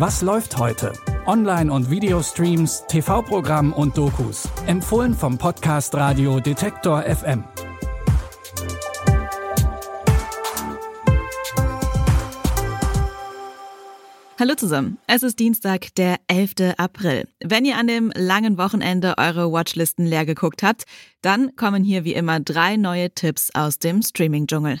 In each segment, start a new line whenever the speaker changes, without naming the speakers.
Was läuft heute? Online- und Videostreams, TV-Programm und Dokus. Empfohlen vom Podcast Radio Detektor FM.
Hallo zusammen. Es ist Dienstag, der 11. April. Wenn ihr an dem langen Wochenende eure Watchlisten leer geguckt habt, dann kommen hier wie immer drei neue Tipps aus dem Streaming-Dschungel.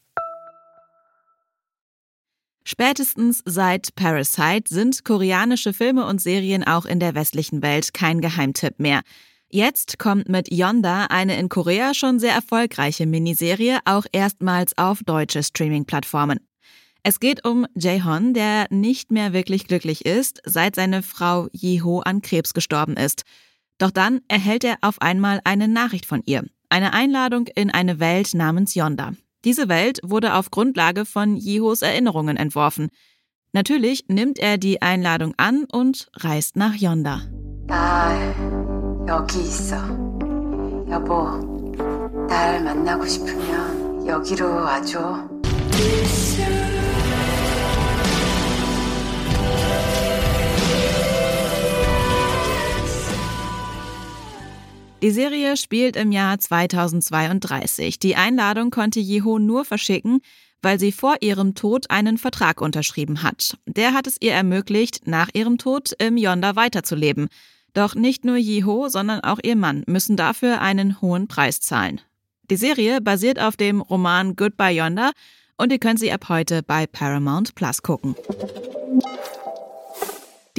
Spätestens seit Parasite sind koreanische Filme und Serien auch in der westlichen Welt kein Geheimtipp mehr. Jetzt kommt mit Yonda eine in Korea schon sehr erfolgreiche Miniserie auch erstmals auf deutsche Streaming-Plattformen. Es geht um Jae-hon, der nicht mehr wirklich glücklich ist, seit seine Frau Yi-ho an Krebs gestorben ist. Doch dann erhält er auf einmal eine Nachricht von ihr. Eine Einladung in eine Welt namens Yonda. Diese Welt wurde auf Grundlage von Yihos Erinnerungen entworfen. Natürlich nimmt er die Einladung an und reist nach Yonda.
나 여기 있어. 여보, 날 만나고 싶으면 여기로 와줘.
Die Serie spielt im Jahr 2032. Die Einladung konnte Jeho nur verschicken, weil sie vor ihrem Tod einen Vertrag unterschrieben hat. Der hat es ihr ermöglicht, nach ihrem Tod im Yonda weiterzuleben. Doch nicht nur Jeho, sondern auch ihr Mann müssen dafür einen hohen Preis zahlen. Die Serie basiert auf dem Roman Goodbye Yonda und ihr könnt sie ab heute bei Paramount Plus gucken.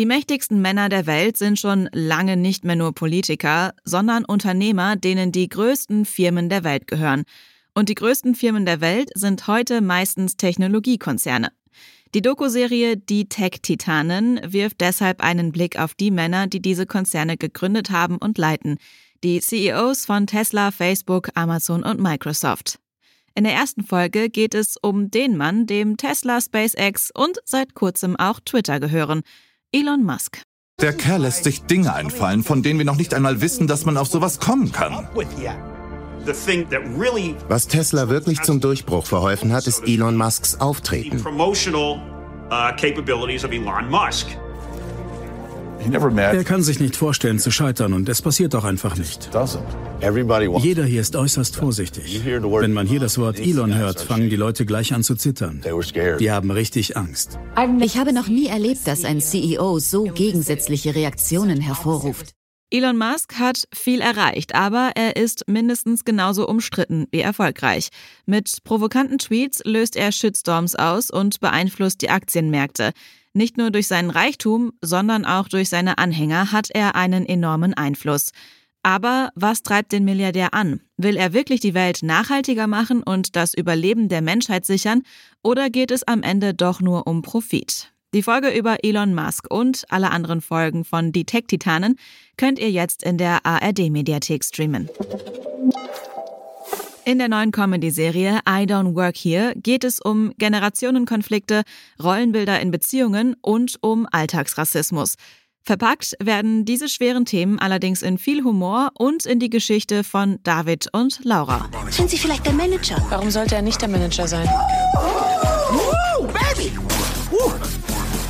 Die mächtigsten Männer der Welt sind schon lange nicht mehr nur Politiker, sondern Unternehmer, denen die größten Firmen der Welt gehören. Und die größten Firmen der Welt sind heute meistens Technologiekonzerne. Die Doku-Serie Die Tech-Titanen wirft deshalb einen Blick auf die Männer, die diese Konzerne gegründet haben und leiten. Die CEOs von Tesla, Facebook, Amazon und Microsoft. In der ersten Folge geht es um den Mann, dem Tesla, SpaceX und seit kurzem auch Twitter gehören. Elon Musk.
Der Kerl lässt sich Dinge einfallen, von denen wir noch nicht einmal wissen, dass man auf sowas kommen kann.
Was Tesla wirklich zum Durchbruch verholfen hat, ist Elon Musks Auftreten.
Er kann sich nicht vorstellen zu scheitern und es passiert auch einfach nicht. Jeder hier ist äußerst vorsichtig. Wenn man hier das Wort Elon hört, fangen die Leute gleich an zu zittern. Die haben richtig Angst.
Ich habe noch nie erlebt, dass ein CEO so gegensätzliche Reaktionen hervorruft.
Elon Musk hat viel erreicht, aber er ist mindestens genauso umstritten wie erfolgreich. Mit provokanten Tweets löst er Shitstorms aus und beeinflusst die Aktienmärkte. Nicht nur durch seinen Reichtum, sondern auch durch seine Anhänger hat er einen enormen Einfluss. Aber was treibt den Milliardär an? Will er wirklich die Welt nachhaltiger machen und das Überleben der Menschheit sichern? Oder geht es am Ende doch nur um Profit? Die Folge über Elon Musk und alle anderen Folgen von Die Tech-Titanen könnt ihr jetzt in der ARD-Mediathek streamen. In der neuen Comedy-Serie I Don't Work Here geht es um Generationenkonflikte, Rollenbilder in Beziehungen und um Alltagsrassismus. Verpackt werden diese schweren Themen allerdings in viel Humor und in die Geschichte von David und Laura.
Sind Sie vielleicht der Manager?
Warum sollte er nicht der Manager sein?
Uh, Baby! Uh.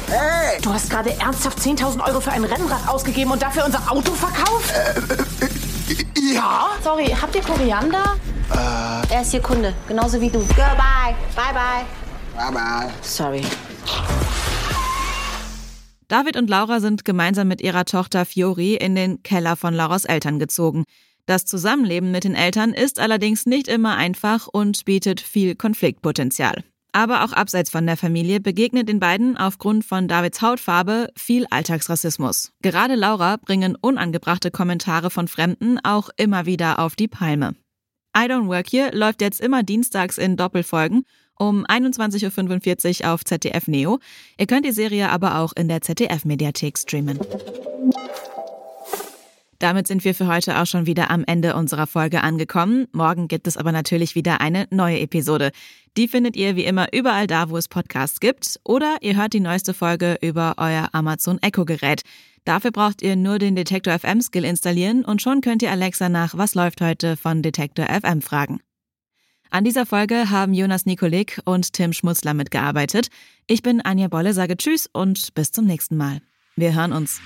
Hey.
Du hast gerade ernsthaft 10.000 Euro für ein Rennrad ausgegeben und dafür unser Auto verkauft?
Äh, äh, ja?
Sorry, habt ihr Koriander?
Äh.
Er ist Ihr Kunde, genauso wie du. Goodbye. Bye, bye.
Bye, bye.
Sorry.
David und Laura sind gemeinsam mit ihrer Tochter Fiori in den Keller von Lauras Eltern gezogen. Das Zusammenleben mit den Eltern ist allerdings nicht immer einfach und bietet viel Konfliktpotenzial. Aber auch abseits von der Familie begegnet den beiden aufgrund von Davids Hautfarbe viel Alltagsrassismus. Gerade Laura bringen unangebrachte Kommentare von Fremden auch immer wieder auf die Palme. I Don't Work Here läuft jetzt immer dienstags in Doppelfolgen um 21.45 Uhr auf ZDF Neo. Ihr könnt die Serie aber auch in der ZDF-Mediathek streamen. Damit sind wir für heute auch schon wieder am Ende unserer Folge angekommen. Morgen gibt es aber natürlich wieder eine neue Episode. Die findet ihr wie immer überall da, wo es Podcasts gibt. Oder ihr hört die neueste Folge über euer Amazon Echo Gerät. Dafür braucht ihr nur den Detektor FM Skill installieren und schon könnt ihr Alexa nach Was läuft heute von Detektor FM fragen. An dieser Folge haben Jonas Nikolik und Tim Schmutzler mitgearbeitet. Ich bin Anja Bolle, sage Tschüss und bis zum nächsten Mal. Wir hören uns.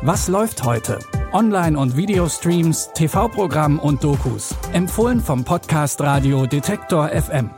Was läuft heute? Online- und Videostreams, TV-Programm und Dokus. Empfohlen vom Podcast Radio Detektor FM.